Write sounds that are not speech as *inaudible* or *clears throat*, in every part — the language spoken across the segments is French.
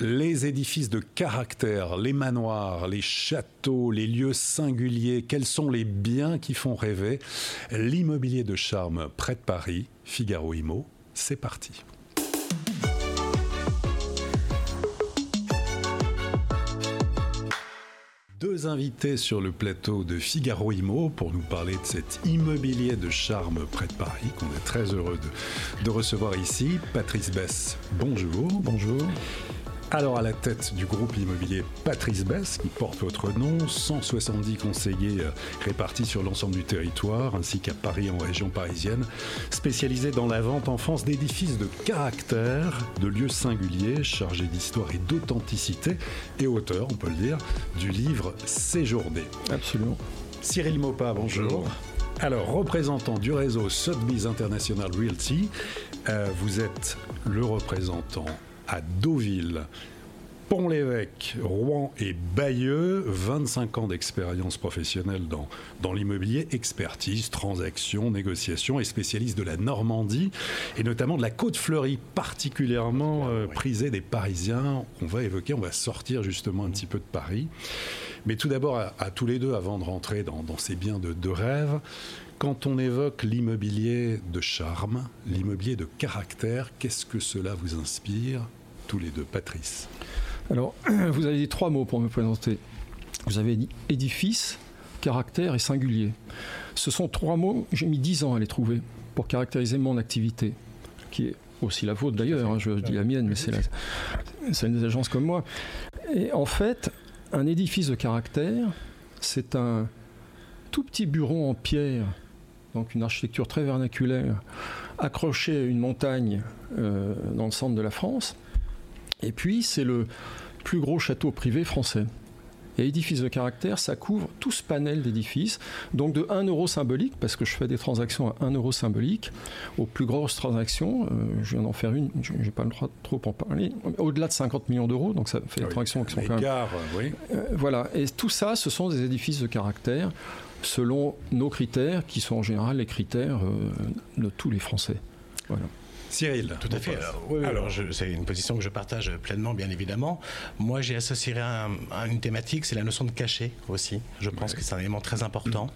Les édifices de caractère, les manoirs, les châteaux, les lieux singuliers, quels sont les biens qui font rêver? L'immobilier de charme près de Paris, Figaro Imo, c'est parti. Deux invités sur le plateau de Figaro Imo pour nous parler de cet immobilier de charme près de Paris qu'on est très heureux de, de recevoir ici. Patrice Bess, bonjour. Bonjour. Alors à la tête du groupe immobilier Patrice Bess, qui porte votre nom, 170 conseillers euh, répartis sur l'ensemble du territoire, ainsi qu'à Paris en région parisienne, spécialisés dans la vente en France d'édifices de caractère, de lieux singuliers, chargés d'histoire et d'authenticité, et auteur, on peut le dire, du livre Séjourné. Absolument. Cyril Mopa, bonjour. Alors, représentant du réseau Sotheby's International Realty, euh, vous êtes le représentant à Deauville, Pont-l'Évêque, Rouen et Bayeux, 25 ans d'expérience professionnelle dans, dans l'immobilier, expertise, transaction, négociation et spécialiste de la Normandie et notamment de la côte fleurie, particulièrement euh, prisée des Parisiens. On va évoquer, on va sortir justement un petit peu de Paris. Mais tout d'abord, à, à tous les deux, avant de rentrer dans, dans ces biens de, de rêve, quand on évoque l'immobilier de charme, l'immobilier de caractère, qu'est-ce que cela vous inspire? Tous les deux Patrice Alors, *clears throat* vous avez dit trois mots pour me présenter. Vous avez dit édifice, caractère et singulier. Ce sont trois mots, j'ai mis dix ans à les trouver pour caractériser mon activité, qui est aussi la vôtre d'ailleurs, hein, je dis la mienne, mais c'est une des agences comme moi. Et en fait, un édifice de caractère, c'est un tout petit bureau en pierre, donc une architecture très vernaculaire, accroché à une montagne euh, dans le centre de la France. Et puis, c'est le plus gros château privé français. Et édifice de caractère, ça couvre tout ce panel d'édifices, donc de 1 euro symbolique, parce que je fais des transactions à 1 euro symbolique, aux plus grosses transactions, euh, je viens d'en faire une, je n'ai pas le droit de trop en parler, au-delà de 50 millions d'euros, donc ça fait des Ah oui, transactions qui sont quand même Égard, oui. euh, voilà, et tout ça, ce sont des édifices de caractère selon nos critères, qui sont en général les critères euh, de tous les Français. Voilà. Cyril. Tout à fait. Alors, oui, oui, alors, je- c'est une position que je partage pleinement, bien évidemment. Moi, j'ai associé un- à une thématique, c'est la notion de cachet aussi. Je pense que c'est un élément très important.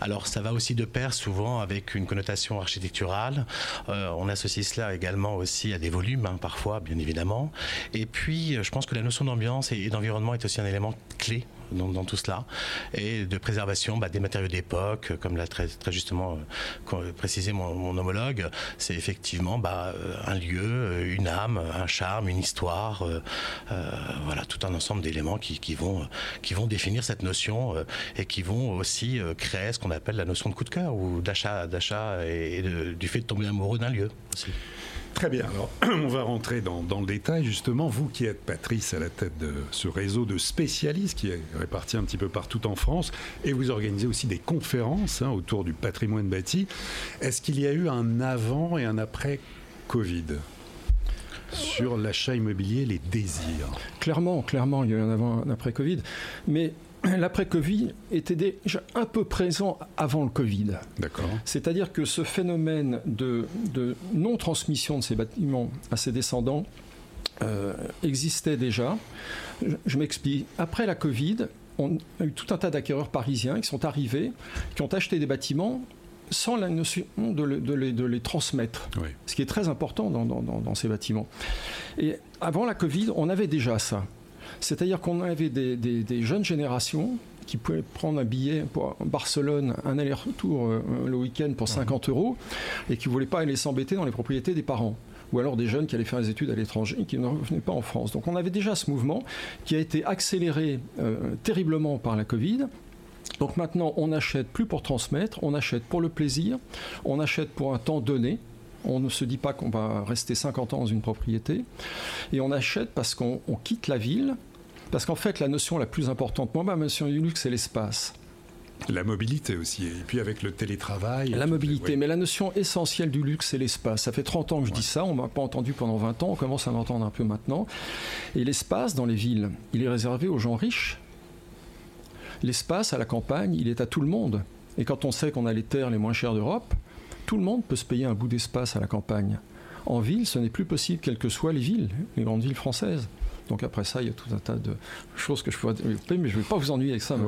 Alors, ça va aussi de pair souvent avec une connotation architecturale. Euh, on associe cela également aussi à des volumes, hein, parfois, bien évidemment. Et puis, euh, je pense que la notion d'ambiance et, et d'environnement est aussi un élément clé dans, tout cela. Et de préservation bah, des matériaux d'époque, comme l'a très, justement euh, précisé mon, homologue, c'est effectivement bah, euh, un lieu, euh, une âme, un charme, une histoire, voilà, tout un ensemble d'éléments qui, vont, définir cette notion et qui vont aussi créer ce qu'on appelle la notion de coup de cœur ou d'achat, d'achat et, du fait de tomber amoureux d'un lieu. Très bien. Alors, *clears throat* on va rentrer dans, le détail, justement. Vous qui êtes, Patrice, à la tête de ce réseau de spécialistes qui est réparti un petit peu partout en France, et vous organisez aussi des conférences hein, autour du patrimoine bâti. Est-ce qu'il y a eu un avant et un après Covid sur l'achat immobilier, les désirs? Clairement, clairement, il y a eu un avant, un après Covid. Mais l'après-Covid était déjà un peu présent avant le Covid. D'accord. C'est-à-dire que ce phénomène de, de non-transmission de ces bâtiments à ses descendants euh, existait déjà. Je, je m'explique. Après la Covid, on a eu tout un tas d'acquéreurs parisiens qui sont arrivés, qui ont acheté des bâtiments sans la notion de, le- de les, de les transmettre Oui. ce qui est très important dans, dans- dans- dans ces bâtiments. Et avant la Covid, on avait déjà ça. C'est-à-dire qu'on avait des, des- des jeunes générations qui pouvaient prendre un billet pour Barcelone, un aller-retour euh, le week-end pour 50 euros, et qui ne voulaient pas aller s'embêter dans les propriétés des parents. Ou alors des jeunes qui allaient faire des études à l'étranger et qui ne revenaient pas en France. Donc on avait déjà ce mouvement qui a été accéléré euh, terriblement par la Covid. Donc maintenant, on n'achète plus pour transmettre, on achète pour le plaisir, on achète pour un temps donné. On ne se dit pas qu'on va rester 50 ans dans une propriété. Et on achète parce qu'on quitte la ville. Parce qu'en fait, la notion la plus importante, moi, ma notion du luxe, c'est l'espace. La mobilité aussi, et puis avec le télétravail. La mobilité, mais la notion essentielle du luxe, c'est l'espace. Ça fait 30 ans que je dis ça, on ne m'a pas entendu pendant 20 ans, on commence à l'entendre un peu maintenant. Et l'espace dans les villes, il est réservé aux gens riches. L'espace à la campagne, il est à tout le monde. Et quand on sait qu'on a les terres les moins chères d'Europe, tout le monde peut se payer un bout d'espace à la campagne. En ville, ce n'est plus possible, quelles que soient les villes, les grandes villes françaises. Donc après ça, il y a tout un tas de choses que je pourrais développer, mais je ne vais pas vous ennuyer avec ça.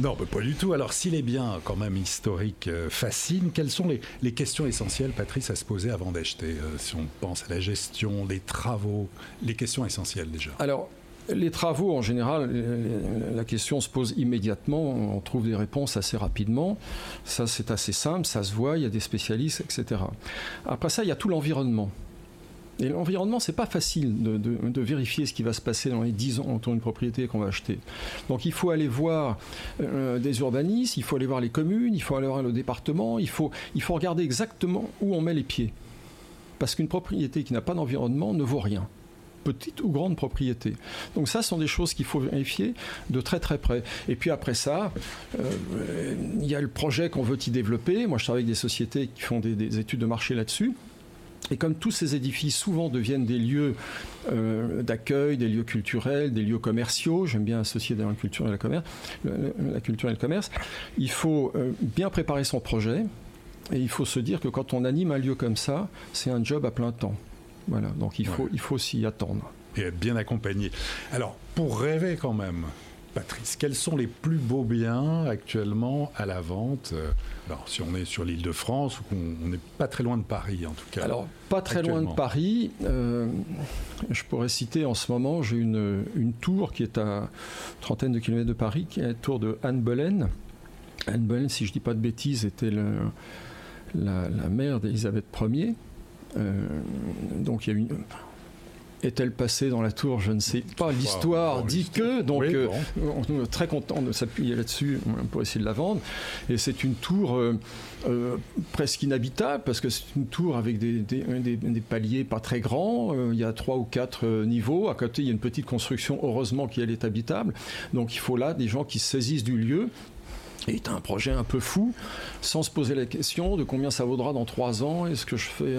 Non, pas du tout. Alors si les biens quand même historiques euh, fascinent, quelles sont les, questions essentielles, Patrice, à se poser avant d'acheter euh, Si on pense à la gestion, les travaux, les questions essentielles déjà? Alors, les travaux, en général, la question se pose immédiatement, on trouve des réponses assez rapidement. Ça, c'est assez simple, ça se voit, il y a des spécialistes, etc. Après ça, il y a tout l'environnement. Et l'environnement, c'est pas facile de, vérifier ce qui va se passer dans les 10 ans autour d'une propriété qu'on va acheter. Donc il faut aller voir euh, des urbanistes, il faut aller voir les communes, il faut aller voir le département, il faut regarder exactement où on met les pieds. Parce qu'une propriété qui n'a pas d'environnement ne vaut rien petite ou grande propriété. Donc ça, ce sont des choses qu'il faut vérifier de très très près. Et puis après ça, euh, il y a le projet qu'on veut y développer. Moi, je travaille avec des sociétés qui font des études de marché là-dessus. Et comme tous ces édifices souvent deviennent des lieux euh, d'accueil, des lieux culturels, des lieux commerciaux, j'aime bien associer la culture et la, commerce, la culture et le commerce, il faut euh, bien préparer son projet et il faut se dire que quand on anime un lieu comme ça, c'est un job à plein temps. Voilà, donc il faut, il faut s'y attendre. Et être bien accompagné. Alors, pour rêver quand même, Patrice, quels sont les plus beaux biens actuellement à la vente euh, Alors, si on est sur l'île de France, ou qu'on n'est pas très loin de Paris, en tout cas. Alors, pas très loin de Paris. Euh, je pourrais citer en ce moment, j'ai une, une tour qui est à trentaine de kilomètres de Paris, qui est la tour de Anne Boleyn. Anne Boleyn, si je ne dis pas de bêtises, était la, mère d'Élisabeth Ier. Euh, donc, il y a une est-elle passée dans la tour? Je ne sais pas. L'histoire dit que, donc euh, on est très content de s'appuyer là-dessus pour essayer de la vendre. Et c'est une tour euh, euh, presque inhabitable parce que c'est une tour avec des, des, paliers pas très grands. il y a trois ou quatre niveaux. À côté, il y a une petite construction, heureusement qu'elle est habitable. Donc il faut là des gens qui se saisissent du lieu est un projet un peu fou, sans se poser la question de combien ça vaudra dans trois ans. Est-ce que je fais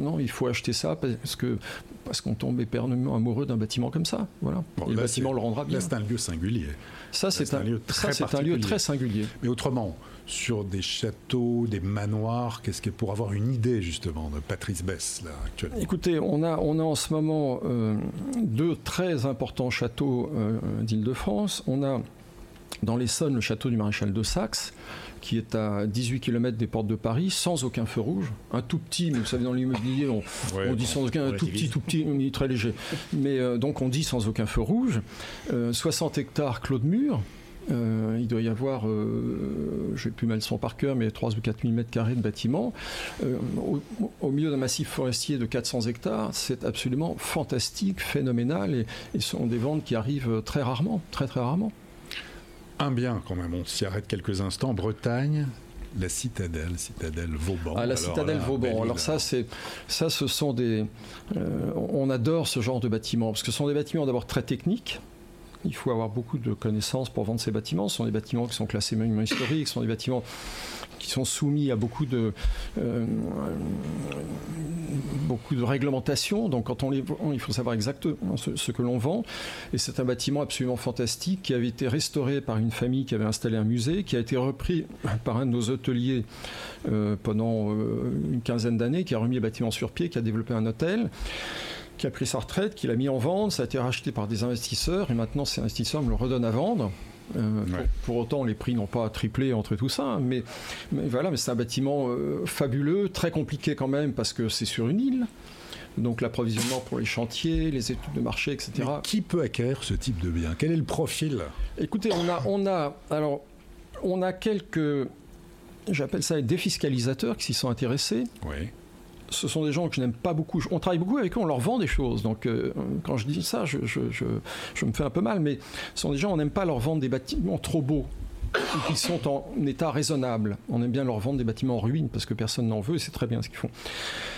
non Il faut acheter ça parce que parce qu'on tombe éperdument amoureux d'un bâtiment comme ça. Voilà. Et le bâtiment le rendra bien. c'est un lieu singulier. Ça, c'est un, lieu très un lieu très singulier. Mais autrement, sur des châteaux, des manoirs, qu'est-ce que pour avoir une idée justement de Patrice Bess là actuellement? Écoutez, on a on a en ce moment euh, deux très importants châteaux euh, d'Île-de-France. On a dans l'Essonne le château du maréchal de Saxe qui est à 18 km des portes de Paris, sans aucun feu rouge. Un tout petit, mais vous savez, dans l'immobilier, on, dit sans aucun, un tout petit, tout petit, très léger. Mais euh, donc on dit sans aucun feu rouge. 60 euh, hectares clos de mur. Euh, il doit y avoir, je n'ai plus mal son par cœur, mais 3 ou 4 000 mètres carrés de bâtiments. Au, milieu d'un massif forestier de 400 hectares, c'est absolument fantastique, phénoménal, et, et ce sont des ventes qui arrivent très rarement, très très rarement un bien quand même, on s'y arrête quelques instants, Bretagne, la citadelle, citadelle Vauban. Ah, la citadelle Vauban. Alors ça, c'est ça, ce sont des. Euh, on adore ce genre de bâtiments parce que ce sont des bâtiments d'abord très techniques. Il faut avoir beaucoup de connaissances pour vendre ces bâtiments. Ce sont des bâtiments qui sont classés monuments historiques. Ce sont des bâtiments qui sont soumis à beaucoup de, euh, beaucoup de réglementations. Donc, quand on les vend, il faut savoir exactement ce, que l'on vend. Et c'est un bâtiment absolument fantastique qui avait été restauré par une famille qui avait installé un musée, qui a été repris par un de nos hôteliers euh, pendant euh, une quinzaine d'années, qui a remis le bâtiment sur pied, qui a développé un hôtel qui a pris sa retraite, qui l'a mis en vente, ça a été racheté par des investisseurs et maintenant ces investisseurs me le redonnent à vendre. Euh, pour, autant, les prix n'ont pas triplé entre tout ça, mais, voilà, mais c'est un bâtiment euh, fabuleux, très compliqué quand même parce que c'est sur une île. Donc l'approvisionnement pour les chantiers, les études de marché, etc. qui peut acquérir ce type de bien? Quel est le profil? Écoutez, on a, on a, alors, on a quelques, j'appelle ça les défiscalisateurs qui s'y sont intéressés. Oui ce sont des gens que je n'aime pas beaucoup. On travaille beaucoup avec eux, on leur vend des choses. Donc, euh, quand je dis ça, je, me fais un peu mal. Mais ce sont des gens, on n'aime pas leur vendre des bâtiments trop beaux. ou qui sont en état raisonnable. On aime bien leur vendre des bâtiments en ruine parce que personne n'en veut et c'est très bien ce qu'ils font.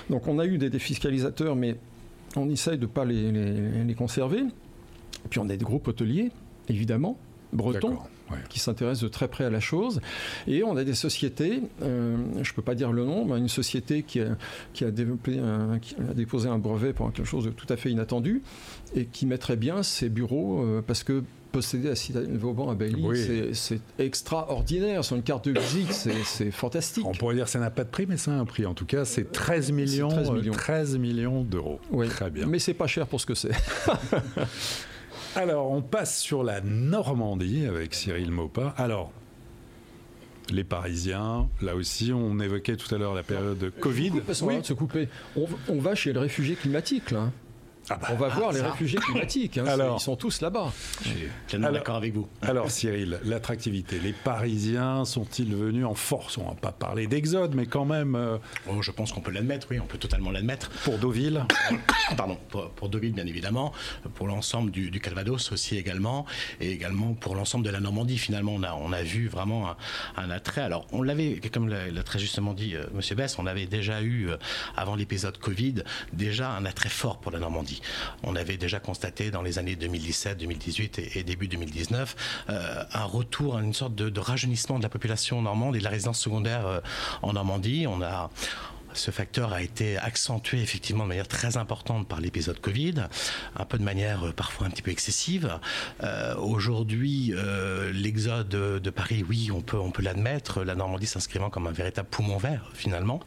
Donc on a eu des défiscalisateurs, mais on essaye de ne pas les, les, conserver. Et puis on a des groupes hôteliers, évidemment, bretons, qui s'intéressent de très près à la chose. Et on a des sociétés, euh, je ne peux pas dire le nom, mais une société qui a, qui a, développé qui a déposé un brevet pour quelque chose de tout à fait inattendu et qui mettrait bien ses bureaux euh, parce que posséder la citadelle Vauban à Bailly, c'est extraordinaire. Sur une carte de visite, c'est fantastique. On pourrait dire que ça n'a pas de prix, mais ça a un prix. En tout cas, c'est 13 millions, 13 millions, 13 millions d'euros. Oui. Très bien. Mais c'est pas cher pour ce que c'est. *laughs* Alors, on passe sur la Normandie avec Cyril Maupas. Alors, les Parisiens, là aussi, on évoquait tout à l'heure la période Covid. Oui, se couper. On, on, va chez le réfugié climatique, là. Ah bah, on va voir les réfugiés climatiques. Hein, ils sont tous là-bas. Je suis pleinement d'accord avec vous. Alors *laughs* Cyril, l'attractivité. Les Parisiens sont-ils venus en force? On va pas parler d'exode, mais quand même. Euh, oh, je pense qu'on peut l'admettre. Oui, on peut totalement l'admettre. Pour Deauville? *coughs* Pardon. Pour, Deauville, bien évidemment. Pour l'ensemble du, Calvados aussi également, et également pour l'ensemble de la Normandie. Finalement, on a on a vu vraiment un, attrait. Alors on l'avait, comme l'a très justement dit M. Euh, Monsieur Bess, on avait déjà eu euh, avant l'épisode Covid déjà un attrait fort pour la Normandie. On avait déjà constaté dans les années 2017, 2018 et, début 2019 euh, un retour une sorte de, rajeunissement de la population normande et de la résidence secondaire euh, en Normandie. On a ce facteur a été accentué effectivement de manière très importante par l'épisode Covid, un peu de manière euh, parfois un petit peu excessive. Euh, aujourd'hui, euh, l'exode de Paris, oui, on peut, on peut l'admettre, la Normandie s'inscrivant comme un véritable poumon vert finalement.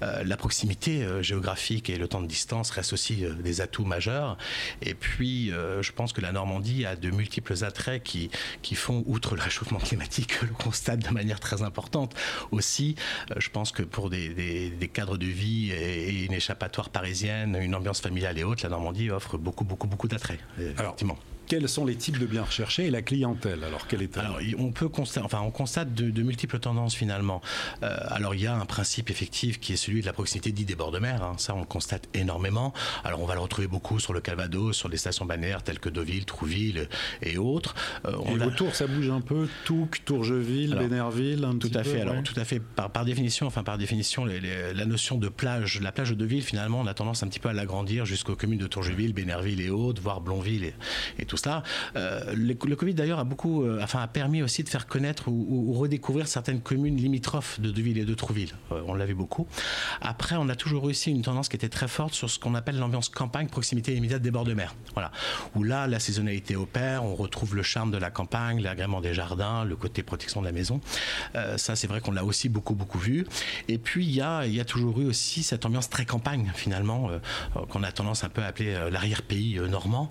la proximité géographique et le temps de distance restent aussi des atouts majeurs. Et puis, je pense que la Normandie a de multiples attraits qui, qui font, outre le réchauffement climatique, *laughs* le constate de manière très importante aussi. je pense que pour des, des, des cadre de vie et une échappatoire parisienne, une ambiance familiale et autres, la Normandie offre beaucoup, beaucoup, beaucoup d'attraits. Effectivement quels sont les types de biens recherchés et la clientèle Alors, quelle est-elle? Alors, on peut constater, enfin, on constate de, multiples tendances finalement. Euh, alors, il y a un principe effectif qui est celui de la proximité dit des bords de mer. Hein. Ça, on le constate énormément. Alors, on va le retrouver beaucoup sur le Calvados, sur des stations balnéaires telles que Deauville, Trouville et autres. Euh, et autour, ça bouge un peu. Touques, Tourgeville, Bénerville, un tout à fait. alors, tout à fait. Par, par définition, enfin, par définition, la notion de plage, la plage de Deauville, finalement, on a tendance un petit peu à l'agrandir jusqu'aux communes de Tourgeville, Bénerville et autres, voire Blonville et, et tout ça. Euh, le, Covid d'ailleurs a beaucoup, euh, enfin a permis aussi de faire connaître ou, redécouvrir certaines communes limitrophes de Deauville et de Trouville. Euh, on l'avait beaucoup. Après, on a toujours aussi une tendance qui était très forte sur ce qu'on appelle l'ambiance campagne, proximité immédiate des bords de mer. Voilà, où là la saisonnalité opère, on retrouve le charme de la campagne, l'agrément des jardins, le côté protection de la maison. ça, c'est vrai qu'on l'a aussi beaucoup beaucoup vu. Et puis il y a, y a toujours eu aussi cette ambiance très campagne finalement qu'on a tendance un peu à appeler l'arrière-pays normand,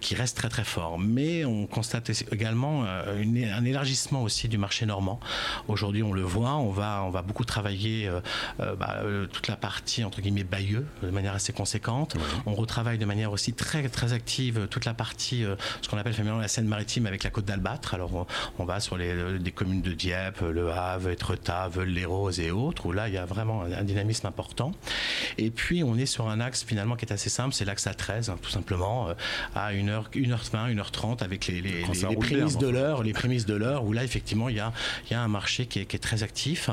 qui reste très très fort. Mais on constate également euh, un élargissement aussi du marché normand. Aujourd'hui, on le voit, on va, on va beaucoup travailler euh, euh, bah, toute la partie entre guillemets Bayeux de manière assez conséquente. On retravaille de manière aussi très très active toute la partie, ce qu'on appelle féminin la Seine-Maritime avec la côte d'Albâtre. Alors on, va sur les des communes de Dieppe, Le Havre, Etretat, Veul-les-Roses et autres où là il y a vraiment un, dynamisme important. Et puis on est sur un axe finalement qui est assez simple, c'est l'axe A13 hein, tout simplement à 1h, 1h20 1h30 avec les, les, prémices de l'heure, les prémices de l'heure, où là, effectivement, il y a, y a un marché qui est, qui est, très actif.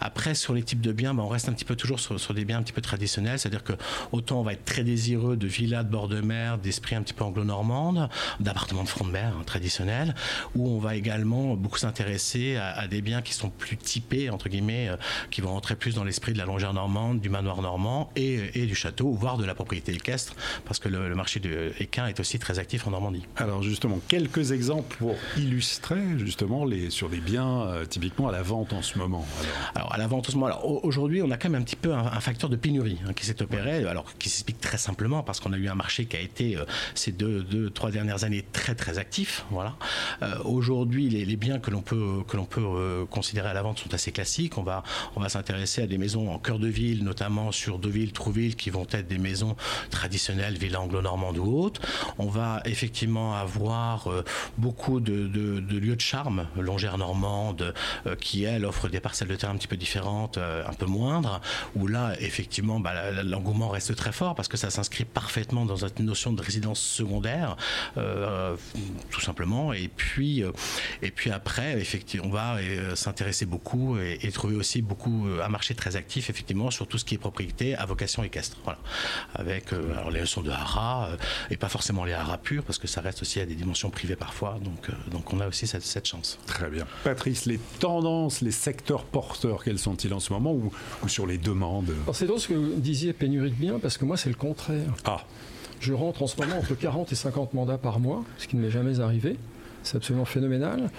Après, sur les types de biens, ben, on reste un petit peu toujours sur, sur des biens un petit peu traditionnels, c'est-à-dire que autant on va être très désireux de villas de bord de mer, d'esprit un petit peu anglo-normande, d'appartements de front de mer hein, traditionnels, où on va également beaucoup s'intéresser à, des biens qui sont plus typés, entre guillemets, euh, qui vont rentrer plus dans l'esprit de la longère normande, du manoir normand et, et, du château, voire de la propriété équestre, parce que le, le marché de équin est aussi très actif en Normandie. Alors justement, quelques exemples pour illustrer justement les, sur des biens euh, typiquement à la vente en ce moment. Alors, à la vente en ce moment, alors aujourd'hui on a quand même un petit peu un, facteur de pénurie hein, qui s'est opéré, alors qui s'explique très simplement parce qu'on a eu un marché qui a été euh, ces deux, deux, trois dernières années très très actif. Voilà. Euh, aujourd'hui les, biens que l'on peut que l'on peut considérer à la vente sont assez classiques. On va on va s'intéresser à des maisons en cœur de ville, notamment sur Deauville, Trouville, qui vont être des maisons traditionnelles, villa anglo-normande ou autres. On va effectivement avoir beaucoup de, lieux de charme, longère normande, qui elle offre des parcelles de terre un petit peu différentes, un peu moindres, où là effectivement bah, l'engouement reste très fort parce que ça s'inscrit parfaitement dans une notion de résidence secondaire, tout simplement. Et puis, et puis après, effectivement, on va s'intéresser beaucoup et, trouver aussi beaucoup un marché très actif effectivement sur tout ce qui est propriété à vocation équestre. Voilà. Avec alors les leçons de haras et pas forcément les haras purs parce que ça reste aussi à des dimensions privées parfois. Donc, donc on a aussi cette, cette chance. Très bien. Patrice, les tendances, les secteurs porteurs, quels sont-ils en ce moment ou, sur les demandes? C'est drôle ce que vous disiez, pénurie de biens, parce que moi c'est le contraire. Ah. Je rentre en ce moment entre 40 et 50 mandats par mois, ce qui ne m'est jamais arrivé. C'est absolument phénoménal.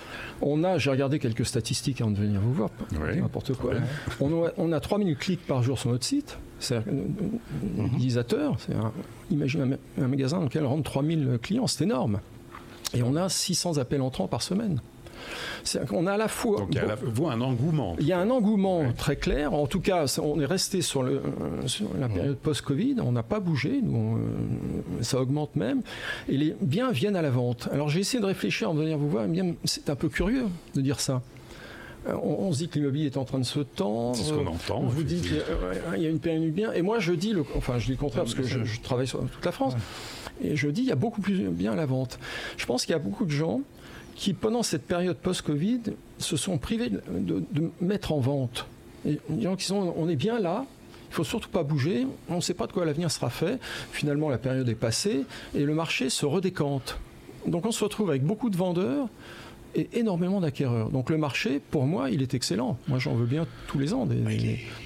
On a, j'ai regardé quelques statistiques avant de venir vous voir, n'importe quoi. On, a, on a 3000 clics par jour sur notre site. C'est un mhm. utilisateur. Imagine un, magasin dans lequel rentrent 3000 clients, c'est énorme. Et on a 600 appels entrants par semaine. On a à la fois. Donc il y a un engouement. Il y a un engouement très clair. En tout cas, on est resté sur, le, la période post-Covid. On n'a pas bougé. Nous, ça augmente même. Et les biens viennent à la vente. Alors j'ai essayé de réfléchir en venir vous voir. C'est un peu curieux de dire ça. Euh, on, se dit que l'immobilier est en train de se tendre. C'est ce qu'on entend. On vous dit qu'il y, a une période bien. Et moi, je dis, le, enfin, je dis le contraire parce que je, travaille sur toute la France. Et je dis, il y a beaucoup plus bien à la vente. Je pense qu'il y a beaucoup de gens qui, pendant cette période post-Covid, se sont privés de, mettre en vente. Et, qui sont, on est bien là, il faut surtout pas bouger, on ne sait pas de quoi l'avenir sera fait. Finalement, la période est passée et le marché se redécante. Donc on se retrouve avec beaucoup de vendeurs et énormément d'acquéreurs. Donc le marché, pour moi, il est excellent. Moi, j'en veux bien tous les ans des,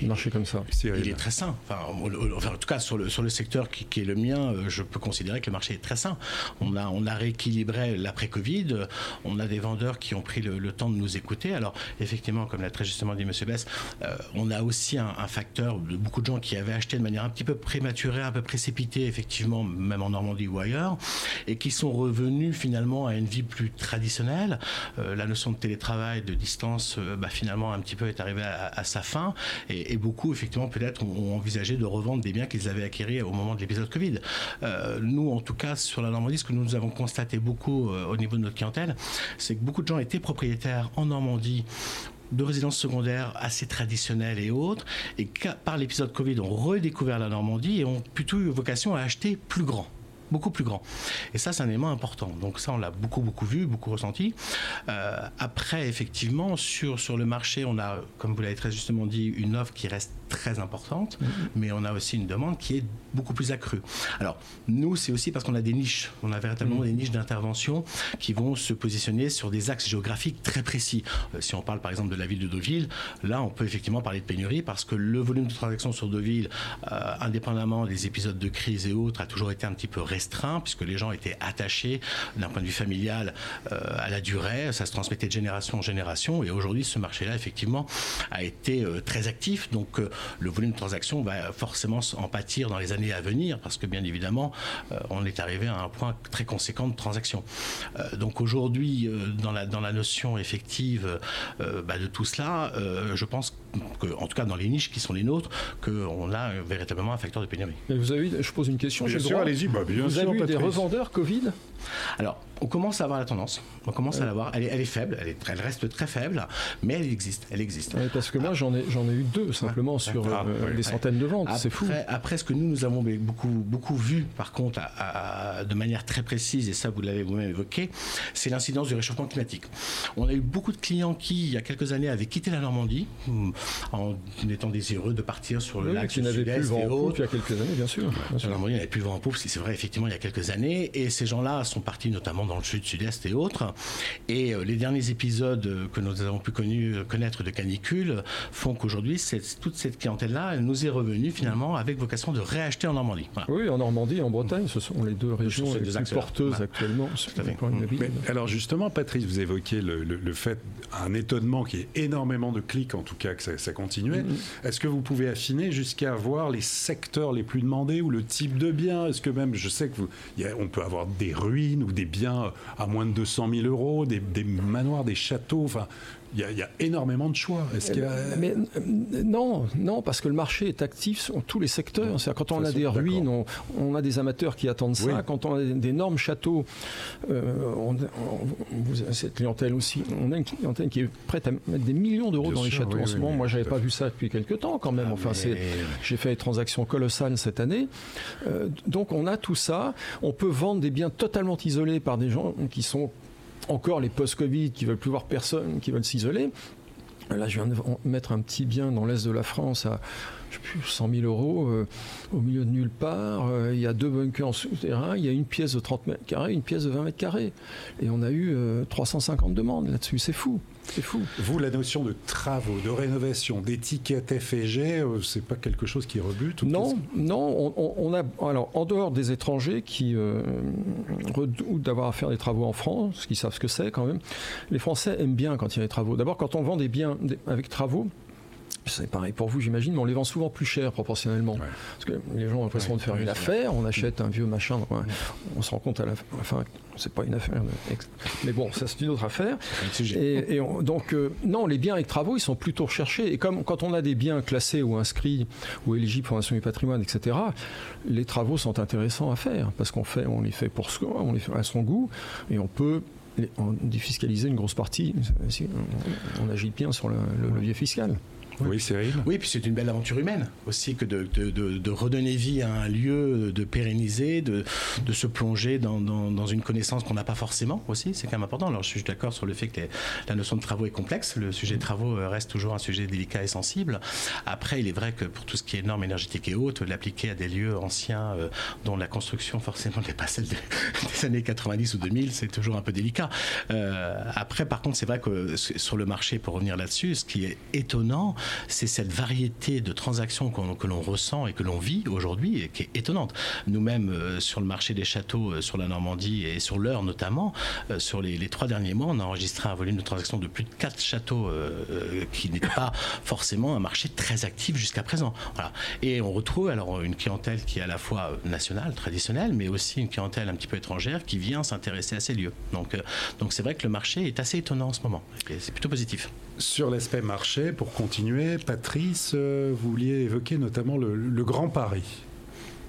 marchés comme ça. Il est très sain. Enfin, en tout cas, sur le, sur le secteur qui, est le mien, euh, je peux considérer que le marché est très sain. On a, on a rééquilibré l'après-Covid. On a des vendeurs qui ont pris le, temps de nous écouter. Alors, effectivement, comme l'a très justement dit M. Bess, euh, on a aussi un, facteur de beaucoup de gens qui avaient acheté de manière un petit peu prématurée, un peu précipitée, effectivement, même en Normandie ou ailleurs, et qui sont revenus finalement à une vie plus traditionnelle. Euh, la notion de télétravail, de distance, euh, bah, finalement un petit peu est arrivée à, sa fin et, beaucoup effectivement peut-être ont, envisagé de revendre des biens qu'ils avaient acquis au moment de l'épisode Covid. Euh, nous, en tout cas, sur la Normandie, ce que nous avons constaté beaucoup au niveau de notre clientèle, c'est que beaucoup de gens étaient propriétaires en Normandie de résidences secondaires assez traditionnelles et autres, et par l'épisode Covid ont redécouvert la Normandie et ont plutôt eu vocation à acheter plus grand beaucoup plus grand. Et ça, c'est un élément important. Donc ça, on l'a beaucoup, beaucoup vu, beaucoup ressenti. Euh, après, effectivement, sur, sur le marché, on a, comme vous l'avez très justement dit, une offre qui reste très importante, mm-hmm. mais on a aussi une demande qui est beaucoup plus accrue. Alors, nous, c'est aussi parce qu'on a des niches. On a véritablement mm-hmm. des niches d'intervention qui vont se positionner sur des axes géographiques très précis. Euh, si on parle par exemple de la ville de Deauville, là, on peut effectivement parler de pénurie parce que le volume de transactions sur Deauville, euh, indépendamment des épisodes de crise et autres, a toujours été un petit peu restreint puisque les gens étaient attachés d'un point de vue familial euh, à la durée. Ça se transmettait de génération en génération et aujourd'hui, ce marché-là, effectivement, a été très actif. Donc, le volume de transactions va forcément en pâtir dans les années à venir parce que bien évidemment, euh, on est arrivé à un point très conséquent de transactions. Euh, donc aujourd'hui, euh, dans, la, dans la notion effective bah, de tout cela, je pense que, en tout cas dans les niches qui sont les nôtres, qu'on a véritablement un facteur de pénurie. Mais vous avez, je pose une question. Bien sûr, allez-y. Bah, vous avez eu des revendeurs Covid? Alors, on commence à avoir la tendance. On commence à l'avoir. Elle, elle, est faible, elle, est, elle, reste très faible, mais elle existe. Elle existe. parce que moi, j'en ai, j'en ai eu deux simplement sur ah, euh, des centaines de ventes. C'est fou. Après, ce que nous, nous avons beaucoup, beaucoup vu, par contre, de manière très précise, et ça, vous l'avez vous-même évoqué, c'est l'incidence du réchauffement climatique. On a eu beaucoup de clients qui, il y a quelques années, avaient quitté la Normandie hmm, en étant désireux de partir sur le lac qui n'avait plus le vent en poupe il y a quelques années, bien sûr. La Normandie n'avait plus le vent en poupe, c'est vrai, effectivement, il y a quelques années, et ces gens-là sont partis notamment dans le sud, sud-est et autres. Et euh, les derniers épisodes que nous avons pu connaître de canicule font qu'aujourd'hui, toute cette clientèle-là, elle nous est revenue finalement avec vocation de réacheter en Normandie. Oui, en Normandie et en Bretagne, ce sont les deux régions les plus porteuses actuellement. alors justement, Patrice, vous évoquiez le, fait, un étonnement qui est énormément de clics, en tout cas que ça, continuait. Mm-hmm. Est-ce que vous pouvez affiner jusqu'à voir les secteurs les plus demandés ou le type de bien Est-ce que même, je sais que vous, on peut avoir des ruines ou des biens à moins de 200 000 euros, des, manoirs, des châteaux. Enfin, il y, a, énormément de choix. Est-ce qu'il Mais non, non, parce que le marché est actif sur tous les secteurs. quand on a des ruines, on, a des amateurs qui attendent ça. Quand on a d'énormes châteaux, on, cette clientèle aussi, on a une clientèle qui est prête à mettre des millions d'euros dans les châteaux en ce moment. Moi, j'avais pas vu ça depuis quelques temps quand même. Ah, enfin, j'ai fait des transactions colossales cette année. donc, on a tout ça. On peut vendre des biens totalement isolés par des gens qui sont encore les post-Covid qui veulent plus voir personne, qui veulent s'isoler. Là, je viens de mettre un petit bien dans l'est de la France à plus, 100 000 euros euh, au milieu de nulle part. Euh, il y a deux bunkers en souterrain, il y a une pièce de 30 mètres carrés, une pièce de 20 mètres carrés. Et on a eu 350 euh, demandes là-dessus. C'est fou. C'est fou. Vous, la notion de travaux, de rénovation, d'étiquette FG, c'est pas quelque chose qui rebute Non, non. On, a alors en dehors des étrangers qui redoutent d'avoir à faire des travaux en France, qui savent ce que c'est quand même. Les Français aiment bien quand il y a des travaux. D'abord, quand on vend des biens avec travaux, c'est pareil pour vous, j'imagine, mais on les vend souvent plus cher proportionnellement. Parce que les gens ont l'impression de faire une affaire, on achète un vieux machin, on se rend compte à la fin, c'est pas une affaire, mais bon, ça c'est une autre affaire. Et, donc, euh, non, les biens avec travaux, ils sont plutôt recherchés. Et comme quand on a des biens classés ou inscrits ou éligibles pour l'instant du patrimoine, etc., les travaux sont intéressants à faire parce qu'on fait, on les fait pour soi, on les fait à son goût, et on peut défiscaliser une grosse partie on, agit bien sur le levier fiscal. Oui, Cyril. Oui, puis c'est une belle aventure humaine aussi que de, de, de, redonner vie à un lieu, de pérenniser, de, de se plonger dans, dans, une connaissance qu'on n'a pas forcément aussi. C'est quand même important. Alors je suis d'accord sur le fait que la notion de travaux est complexe. Le sujet de travaux euh, reste toujours un sujet délicat et sensible. Après, il est vrai que pour tout ce qui est normes énergétiques et hautes, l'appliquer à des lieux anciens euh, dont la construction forcément *laughs* n'est pas celle des années 90 ou 2000, c'est toujours un peu délicat. Euh, après, par contre, c'est vrai que sur le marché, pour revenir là-dessus, ce qui est étonnant, c'est cette variété de transactions que l'on ressent et que l'on vit aujourd'hui et qui est étonnante. Nous-mêmes, euh, sur le marché des châteaux, euh, sur la Normandie et sur l'Eure notamment, euh, sur les, trois derniers mois, on a enregistré un volume de transactions de plus de quatre châteaux qui n'est pas *laughs* forcément un marché très actif jusqu'à présent. Et on retrouve alors une clientèle qui est à la fois nationale, traditionnelle, mais aussi une clientèle un petit peu étrangère qui vient s'intéresser à ces lieux. Donc, donc c'est vrai que le marché est assez étonnant en ce moment. C'est plutôt positif. Sur l'aspect marché, pour continuer, Patrice, euh, vous vouliez évoquer notamment le, Grand Paris.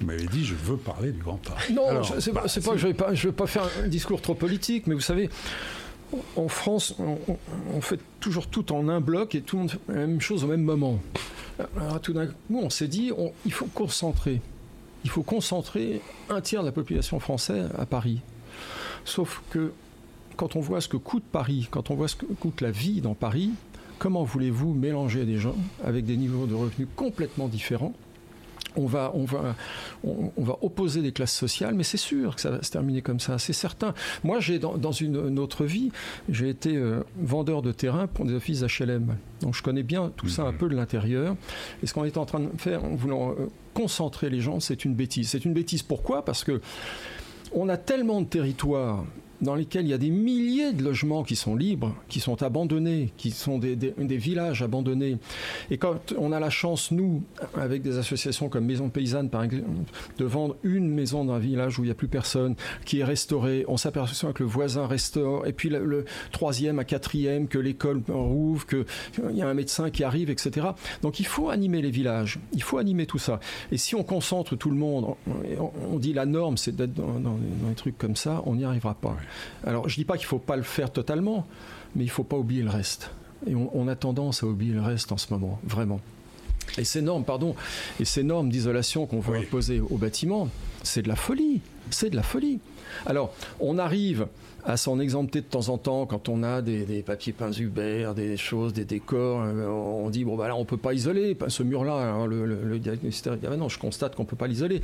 Vous m'avez dit, je veux parler du Grand Paris. Non, c'est pas, que je ne veux, pas faire un discours trop politique, mais vous savez, en France, on, fait toujours tout en un bloc et tout le monde fait la même chose au même moment. Alors tout d'un coup, on s'est dit, il faut concentrer. Il faut concentrer un tiers de la population française à Paris. Sauf que quand on voit ce que coûte Paris, quand on voit ce que coûte la vie dans Paris, comment voulez-vous mélanger des gens avec des niveaux de revenus complètement différents? On va, on, va, on, va opposer des classes sociales, mais c'est sûr que ça va se terminer comme ça, c'est certain. Moi, j'ai dans, une, autre vie, j'ai été euh, vendeur de terrain pour des offices HLM. Donc je connais bien tout ça un mhm. peu de l'intérieur. Et ce qu'on est en train de faire en voulant euh, concentrer les gens, c'est une bêtise. C'est une bêtise pourquoi? Parce que on a tellement de territoires dans lesquels il y a des milliers de logements qui sont libres, qui sont abandonnés, qui sont des, villages abandonnés. Et quand on a la chance, nous, avec des associations comme Maison Paysanne, par exemple, de vendre une maison dans un village où il n'y a plus personne, qui est restaurée, on s'aperçoit que le voisin restaure, et puis le, troisième à quatrième, que l'école rouvre, qu'il y a un médecin qui arrive, etc. Donc il faut animer les villages, il faut animer tout ça. Et si on concentre tout le monde, on, dit la norme, c'est d'être dans, des trucs comme ça, on n'y arrivera pas. Alors, je ne dis pas qu'il ne faut pas le faire totalement, mais il ne faut pas oublier le reste. Et on, a tendance à oublier le reste en ce moment, vraiment. Et ces normes, pardon, et ces normes d'isolation qu'on veut imposer aux bâtiments, c'est de la folie. C'est de la folie. Alors, on arrive à s'en exempter de temps en temps quand on a des, papiers peints Uber, des choses, des décors. Euh, on dit bon bah là on peut pas isoler ce mur-là. Hein, le, le, diagnostic dit ah, non, je constate qu'on peut pas l'isoler,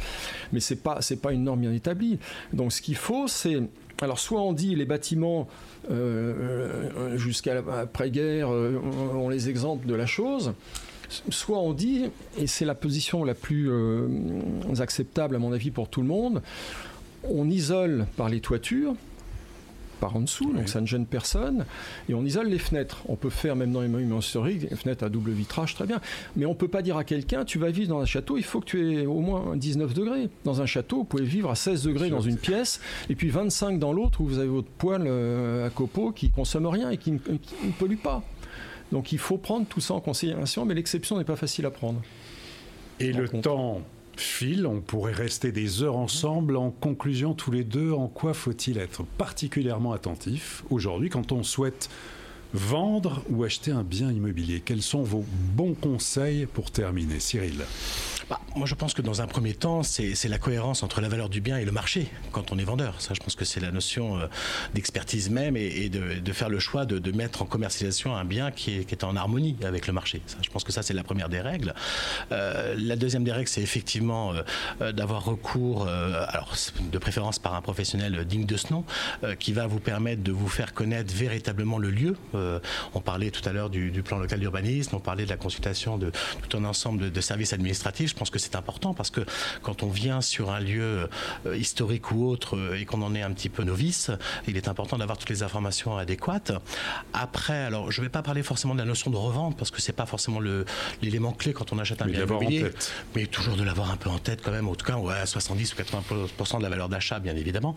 mais c'est pas c'est pas une norme bien établie. Donc ce qu'il faut c'est alors soit on dit les bâtiments euh, euh, jusqu'à l'après-guerre, euh, on les exempte de la chose, soit on dit, et c'est la position la plus acceptable à mon avis pour tout le monde, on isole par les toitures, par en dessous, donc ça ne gêne personne. Et on isole les fenêtres. On peut faire, même dans les monuments historiques, des fenêtres à double vitrage, très bien. Mais on ne peut pas dire à quelqu'un, tu vas vivre dans un château, il faut que tu aies au moins 19 degrés. Dans un château, vous pouvez vivre à 16 degrés dans une pièce, et puis 25 dans l'autre, où vous avez votre poêle euh, à copeaux qui consomme rien et qui ne, pollue pas. Donc il faut prendre tout ça en considération, mais l'exception n'est pas facile à prendre. Et le temps file, on pourrait rester des heures ensemble. En conclusion, tous les deux, en quoi faut-il être particulièrement attentif aujourd'hui quand on souhaite vendre ou acheter un bien immobilier? Quels sont vos bons conseils pour terminer? Cyril bah, moi, je pense que dans un premier temps, c'est la cohérence entre la valeur du bien et le marché quand on est vendeur. Ça, je pense que c'est la notion euh, d'expertise même et, de, faire le choix de, mettre en commercialisation un bien qui est, en harmonie avec le marché. Ça, je pense que ça, c'est la première des règles. Euh, la deuxième des règles, c'est effectivement euh, d'avoir recours, alors de préférence par un professionnel digne de ce nom, qui va vous permettre de vous faire connaître véritablement le lieu. on parlait tout à l'heure du, plan local d'urbanisme, on parlait de la consultation de tout un ensemble de, de services administratifs pense que c'est important parce que quand on vient sur un lieu euh, historique ou autre euh, et qu'on en est un petit peu novice, il est important d'avoir toutes les informations adéquates. Après, alors je ne vais pas parler forcément de la notion de revente parce que c'est pas forcément l'élément clé quand on achète un bien immobilier, mais toujours de l'avoir un peu en tête quand même, en tout cas ouais, à 70 ou 80 de la valeur d'achat bien évidemment.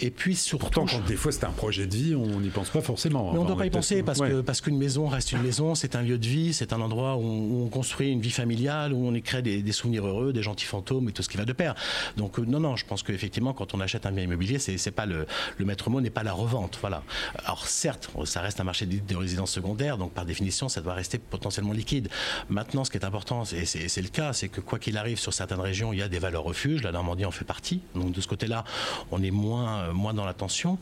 Et puis surtout, Pourtant, quand des fois c'est un projet de vie, on n'y pense pas forcément. Mais on ne doit pas y penser parce que parce qu'une maison reste une maison, c'est un lieu de vie, c'est un endroit où on, construit une vie familiale, où on y crée des, des souvenirs heureux, des gentils fantômes et tout ce qui va de pair. Donc euh, non, non, je pense qu'effectivement, quand on achète un bien immobilier, c'est pas le, le maître mot n'est pas la revente. Voilà. Alors certes, ça reste un marché de résidence secondaire, donc par définition, ça doit rester potentiellement liquide. Maintenant, ce qui est important, et c'est le cas, c'est que quoi qu'il arrive, sur certaines régions, il y a des valeurs refuges. La Normandie en fait partie. Donc de ce côté-là, on est moins, euh, moins dans l'attention.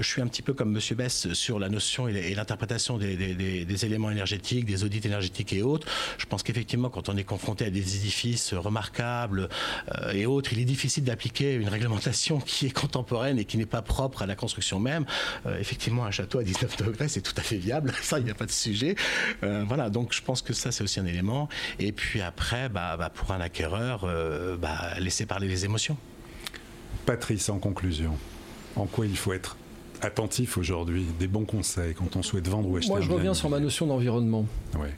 Je suis un petit peu comme Monsieur Bess sur la notion et l'interprétation des, éléments énergétiques, des audits énergétiques et autres. Je pense qu'effectivement, quand on est confronté à des édifices remarquables euh, et autres, il est difficile d'appliquer une réglementation qui est contemporaine et qui n'est pas propre à la construction même. Euh, effectivement, un château à 19 degrés, c'est tout à fait viable. *laughs* Ça, il n'y a pas de sujet. Euh, voilà, donc je pense que ça, c'est aussi un élément. Et puis après, bah, bah, pour un acquéreur, bah, laisser parler les émotions. Patrice, en conclusion, en quoi il faut être attentif aujourd'hui? Des bons conseils quand on souhaite vendre ou acheter Moi, je reviens sur ma notion d'environnement. Ouais.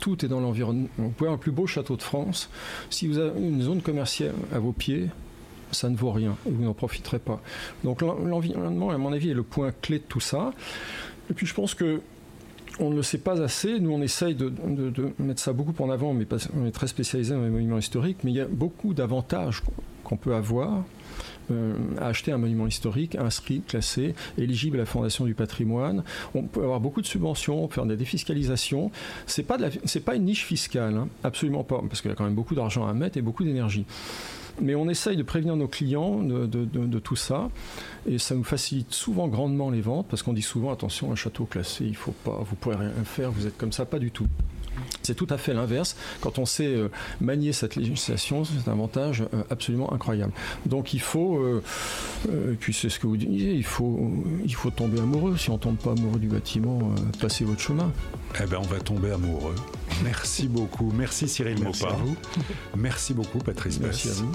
Tout est dans l'environnement. Vous pouvez avoir le plus beau château de France. Si vous avez une zone commerciale à vos pieds, ça ne vaut rien et vous n'en profiterez pas. Donc l'environnement, à mon avis, est le point clé de tout ça. Et puis je pense que on ne le sait pas assez. Nous, on essaye de, mettre ça beaucoup en avant, mais on est très spécialisé dans les monuments historiques. Mais il y a beaucoup d'avantages qu'on peut avoir euh, acheter un monument historique inscrit, classé, éligible à la Fondation du patrimoine. On peut avoir beaucoup de subventions, on peut faire des défiscalisations. C'est pas pas une niche fiscale, hein. absolument pas, parce qu'il y a quand même beaucoup d'argent à mettre et beaucoup d'énergie. Mais on essaye de prévenir nos clients de, tout ça. Et ça nous facilite souvent grandement les ventes parce qu'on dit souvent attention, un château classé, il faut pas, vous pourrez rien faire, vous êtes comme ça, pas du tout. C'est tout à fait l'inverse. Quand on sait euh, manier cette législation, c'est un avantage euh, absolument incroyable. Donc il faut, euh, et puis c'est ce que vous disiez, il faut, il faut tomber amoureux. Si on ne tombe pas amoureux du bâtiment, passez votre chemin. Eh bien, on va tomber amoureux. Merci beaucoup. Merci Cyril Merci à vous. Merci beaucoup Patrice Merci à vous.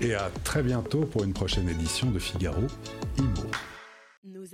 Et à très bientôt pour une prochaine édition de Figaro Imo.